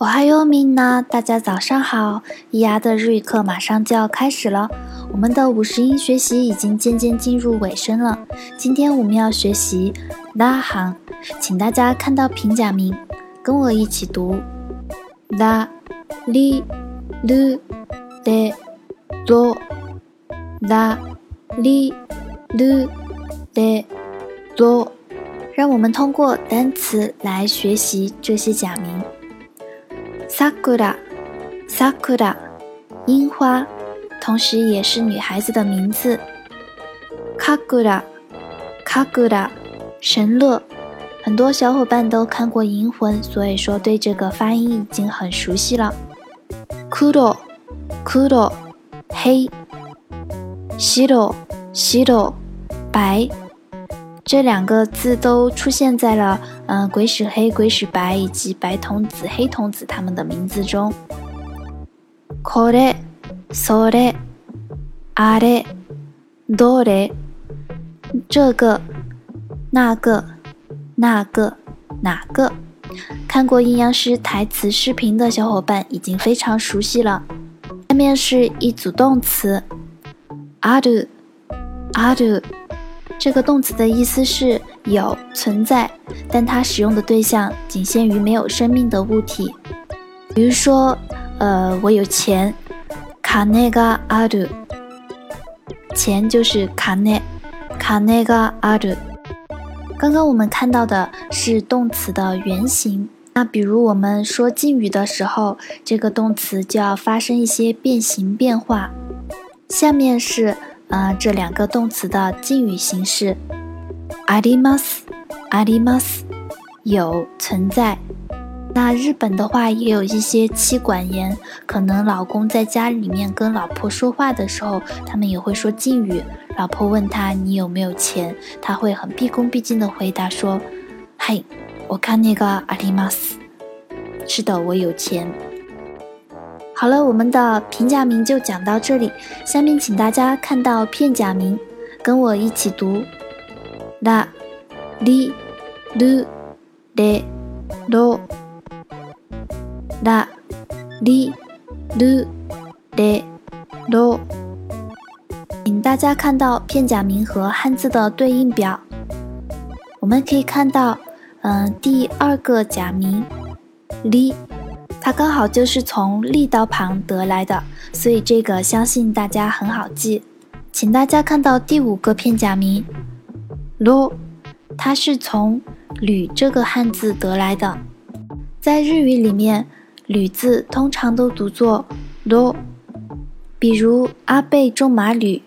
我还有米呢，大家早上好！咿呀的日语课马上就要开始了，我们的五十音学习已经渐渐进入尾声了。今天我们要学习拉行，请大家看到平假名，跟我一起读拉、li、lu、de、do、拉、li、lu、de、do。让我们通过单词来学习这些假名。sakura，sakura，樱花，同时也是女孩子的名字。kagura，kagura，神乐，很多小伙伴都看过《银魂》，所以说对这个发音已经很熟悉了。kuro，kuro，黑。shiro，shiro，白。这两个字都出现在了，嗯，鬼使黑、鬼使白以及白童子、黑童子他们的名字中。これ、それ、あれ、どれ，这个、那个、那个、哪个？看过阴阳师台词视频的小伙伴已经非常熟悉了。下面是一组动词，ある、ある。 这个动词的意思是有存在，但它使用的对象仅限于没有生命的物体。比如说，呃，我有钱，卡内がある，钱就是卡内，卡内がある。刚刚我们看到的是动词的原形，那比如我们说敬语的时候，这个动词就要发生一些变形变化。下面是。 呃，这两个动词的敬语形式，あります、あります，有存在。那日本的话也有一些妻管严，可能老公在家里面跟老婆说话的时候，他们也会说敬语。老婆问他你有没有钱，他会很毕恭毕敬的回答说：“嗨，我看那个あります。”是的，我有钱。 好了，我们的平假名就讲到这里。下面请大家看到片假名，跟我一起读：拉、li、lu、de、lo。拉、li、lu、de、lo。请大家看到片假名和汉字的对应表。我们可以看到，嗯，第二个假名，li。它刚好就是从力刀旁得来的，所以这个相信大家很好记。请大家看到第五个片假名，lo，它是从吕这个汉字得来的。在日语里面，吕字通常都读作 lo。比如阿倍仲麻吕，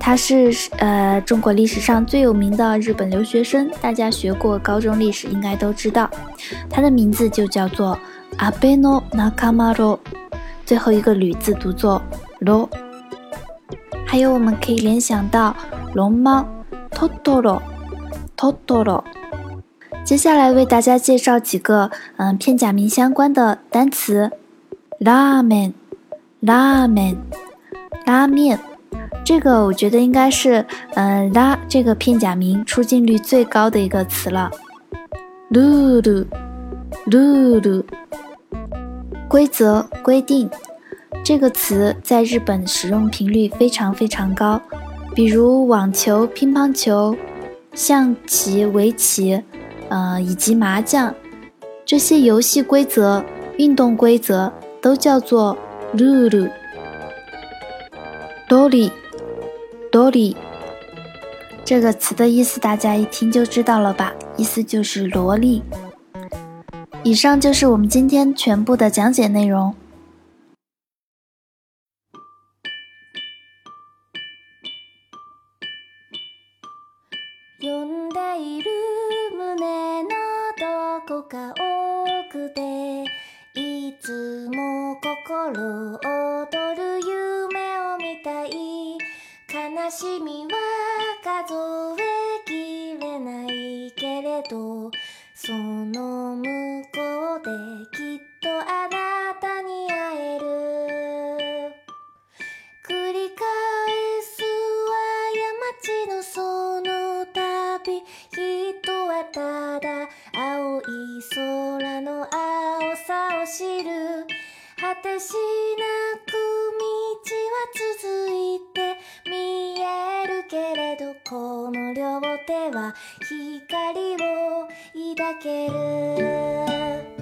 他是呃中国历史上最有名的日本留学生，大家学过高中历史应该都知道，他的名字就叫做。阿贝诺纳卡马罗，最后一个吕字读作罗。还有我们可以联想到龙猫托托罗，托托罗。接下来为大家介绍几个嗯片假名相关的单词：拉面、拉面、拉面。这个我觉得应该是嗯拉这个片假名出镜率最高的一个词了。噜噜，噜噜。规则规定这个词在日本使用频率非常非常高，比如网球、乒乓球、象棋、围棋，呃，以及麻将这些游戏规则、运动规则都叫做 rule。萝莉，萝莉这个词的意思大家一听就知道了吧？意思就是萝莉。以上就是我们今天全部的讲解内容。そとあなたに会える。繰り返すは山地のその旅人はただ青い空の青さを知る。果てしなく道は続いて見えるけれどこの両手は光を抱ける。